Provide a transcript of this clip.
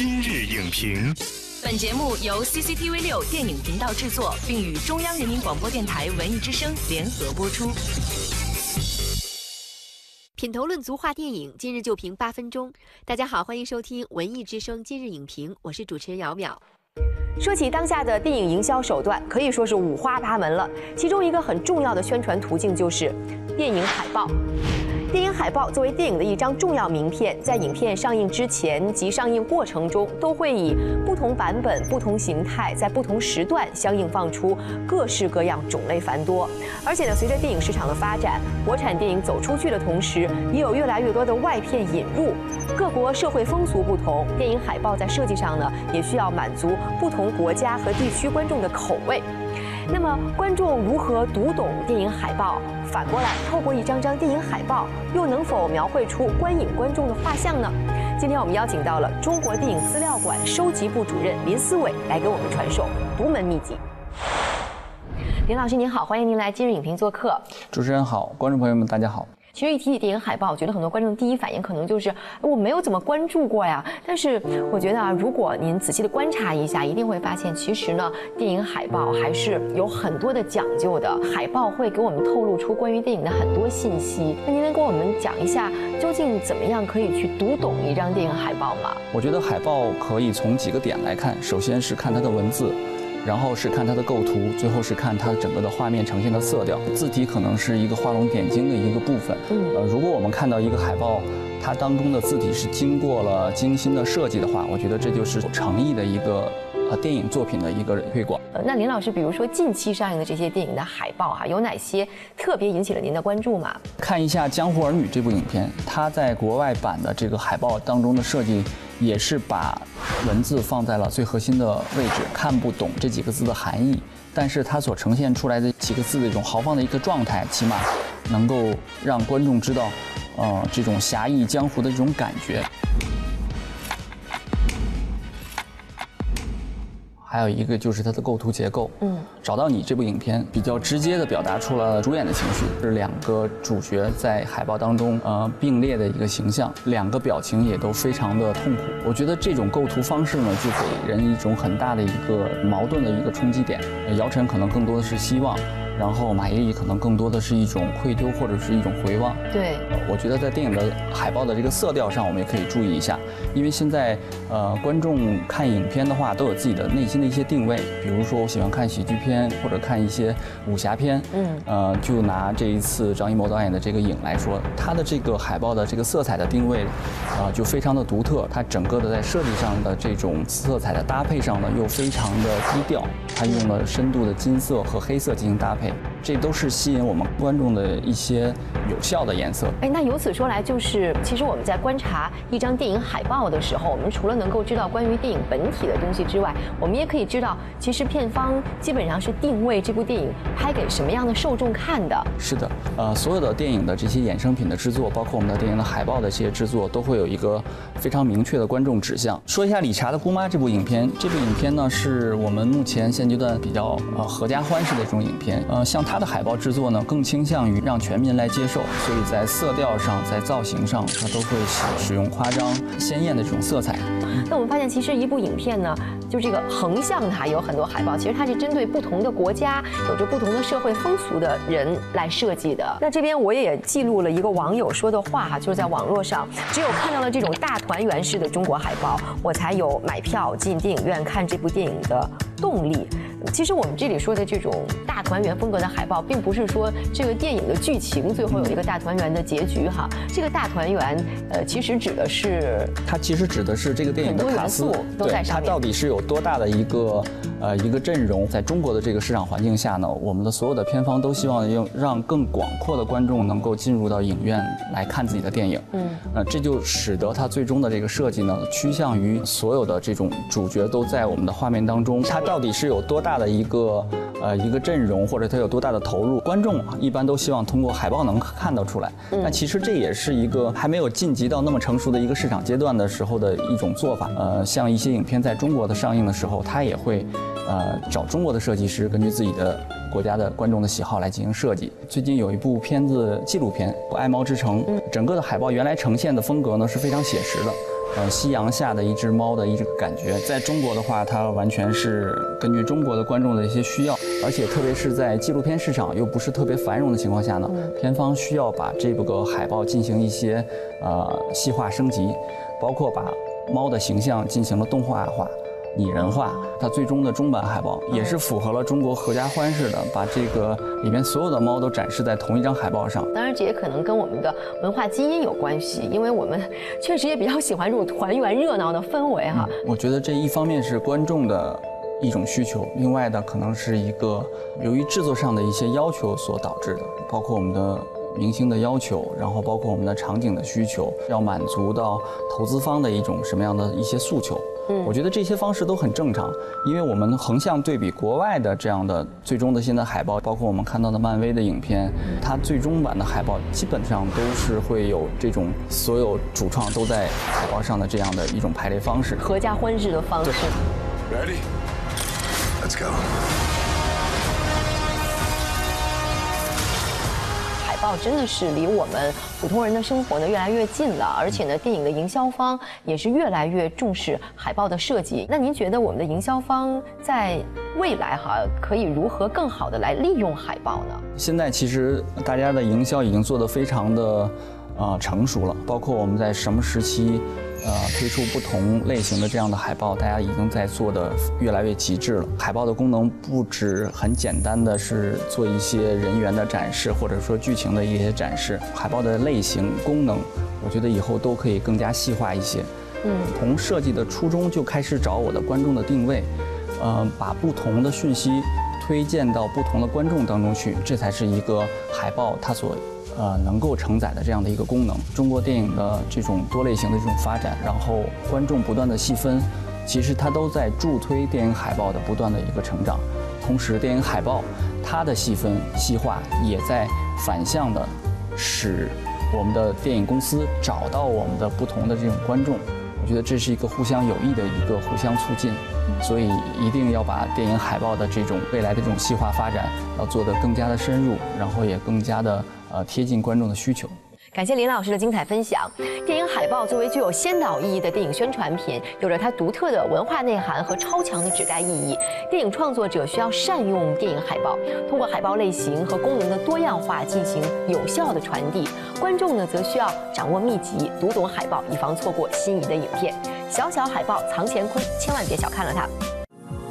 今日影评，本节目由 CCTV 六电影频道制作，并与中央人民广播电台文艺之声联合播出。品头论足话电影，今日就评八分钟。大家好，欢迎收听文艺之声今日影评，我是主持人姚淼。说起当下的电影营销手段，可以说是五花八门了。其中一个很重要的宣传途径就是电影海报。电影海报作为电影的一张重要名片，在影片上映之前及上映过程中，都会以不同版本、不同形态，在不同时段相应放出，各式各样、种类繁多。而且呢，随着电影市场的发展，国产电影走出去的同时，也有越来越多的外片引入。各国社会风俗不同，电影海报在设计上呢，也需要满足不同国家和地区观众的口味。那么，观众如何读懂电影海报？反过来，透过一张张电影海报，又能否描绘出观影观众的画像呢？今天我们邀请到了中国电影资料馆收集部主任林思伟来给我们传授独门秘籍。林老师您好，欢迎您来今日影评做客。主持人好，观众朋友们大家好。其实一提起电影海报，我觉得很多观众第一反应可能就是我没有怎么关注过呀。但是我觉得啊，如果您仔细的观察一下，一定会发现，其实呢，电影海报还是有很多的讲究的。海报会给我们透露出关于电影的很多信息。那您能跟我们讲一下，究竟怎么样可以去读懂一张电影海报吗？我觉得海报可以从几个点来看，首先是看它的文字。然后是看它的构图，最后是看它整个的画面呈现的色调。字体可能是一个画龙点睛的一个部分。嗯，呃，如果我们看到一个海报，它当中的字体是经过了精心的设计的话，我觉得这就是有诚意的一个呃电影作品的一个推广。那林老师，比如说近期上映的这些电影的海报哈，有哪些特别引起了您的关注吗？看一下《江湖儿女》这部影片，它在国外版的这个海报当中的设计。也是把文字放在了最核心的位置，看不懂这几个字的含义，但是它所呈现出来的几个字的一种豪放的一个状态，起码能够让观众知道，呃，这种侠义江湖的这种感觉。还有一个就是它的构图结构，嗯，找到你这部影片比较直接的表达出了主演的情绪，是两个主角在海报当中呃并列的一个形象，两个表情也都非常的痛苦。我觉得这种构图方式呢，就给人一种很大的一个矛盾的一个冲击点。姚晨可能更多的是希望。然后马伊琍可能更多的是一种愧疚或者是一种回望。对，我觉得在电影的海报的这个色调上，我们也可以注意一下，因为现在呃观众看影片的话都有自己的内心的一些定位，比如说我喜欢看喜剧片或者看一些武侠片。嗯，呃，就拿这一次张艺谋导演的这个影来说，他的这个海报的这个色彩的定位，啊，就非常的独特。它整个的在设计上的这种色彩的搭配上呢，又非常的低调，它用了深度的金色和黑色进行搭配。这都是吸引我们观众的一些有效的颜色。哎，那由此说来，就是其实我们在观察一张电影海报的时候，我们除了能够知道关于电影本体的东西之外，我们也可以知道，其实片方基本上是定位这部电影拍给什么样的受众看的。是的，呃，所有的电影的这些衍生品的制作，包括我们的电影的海报的这些制作，都会有一个非常明确的观众指向。说一下《理查的姑妈》这部影片，这部影片呢，是我们目前现阶段比较呃合家欢式的一种影片。呃，像它。的海报制作呢，更倾向于让全民来接受，所以在色调上，在造型上，它都会使使用夸张、鲜艳的这种色彩。那我们发现，其实一部影片呢，就这个横向它有很多海报，其实它是针对不同的国家、有着不同的社会风俗的人来设计的。那这边我也记录了一个网友说的话哈，就是在网络上，只有看到了这种大团圆式的中国海报，我才有买票进电影院看这部电影的动力。其实我们这里说的这种大团圆风格的海报，并不是说这个电影的剧情最后有一个大团圆的结局哈。这个大团圆，呃，其实指的是它其实指的是这个电影的卡斯，对它到底是有多大的一个呃一个阵容。在中国的这个市场环境下呢，我们的所有的片方都希望用让更广阔的观众能够进入到影院来看自己的电影。嗯，呃，这就使得它最终的这个设计呢，趋向于所有的这种主角都在我们的画面当中。它到底是有多大？大的一个呃一个阵容，或者它有多大的投入，观众一般都希望通过海报能看到出来。那其实这也是一个还没有晋级到那么成熟的一个市场阶段的时候的一种做法。呃，像一些影片在中国的上映的时候，它也会呃找中国的设计师，根据自己的国家的观众的喜好来进行设计。最近有一部片子纪录片《爱猫之城》，整个的海报原来呈现的风格呢是非常写实的。呃夕阳下的一只猫的一个感觉。在中国的话，它完全是根据中国的观众的一些需要，而且特别是在纪录片市场又不是特别繁荣的情况下呢，片方需要把这个海报进行一些呃细化升级，包括把猫的形象进行了动画化。拟人化，它最终的中版海报也是符合了中国合家欢式的，把这个里面所有的猫都展示在同一张海报上。当然，这也可能跟我们的文化基因有关系，因为我们确实也比较喜欢这种团圆热闹的氛围哈。我觉得这一方面是观众的一种需求，另外的可能是一个由于制作上的一些要求所导致的，包括我们的。明星的要求，然后包括我们的场景的需求，要满足到投资方的一种什么样的一些诉求？嗯，我觉得这些方式都很正常，因为我们横向对比国外的这样的最终的现在海报，包括我们看到的漫威的影片，它最终版的海报基本上都是会有这种所有主创都在海报上的这样的一种排列方式，合家欢式的方式。Ready？Let's go。真的是离我们普通人的生活呢越来越近了，而且呢，电影的营销方也是越来越重视海报的设计。那您觉得我们的营销方在未来哈可以如何更好的来利用海报呢？现在其实大家的营销已经做得非常的啊成熟了，包括我们在什么时期。呃，推出不同类型的这样的海报，大家已经在做的越来越极致了。海报的功能不止很简单的是做一些人员的展示，或者说剧情的一些展示。海报的类型、功能，我觉得以后都可以更加细化一些。嗯，从设计的初衷就开始找我的观众的定位，呃，把不同的讯息推荐到不同的观众当中去，这才是一个海报它所。呃，能够承载的这样的一个功能，中国电影的这种多类型的这种发展，然后观众不断的细分，其实它都在助推电影海报的不断的一个成长。同时，电影海报它的细分细化，也在反向的使我们的电影公司找到我们的不同的这种观众。我觉得这是一个互相有益的一个互相促进，所以一定要把电影海报的这种未来的这种细化发展要做得更加的深入，然后也更加的。呃，贴近观众的需求。感谢林老师的精彩分享。电影海报作为具有先导意义的电影宣传品，有着它独特的文化内涵和超强的指代意义。电影创作者需要善用电影海报，通过海报类型和功能的多样化进行有效的传递。观众呢，则需要掌握秘籍，读懂海报，以防错过心仪的影片。小小海报藏乾坤，千万别小看了它。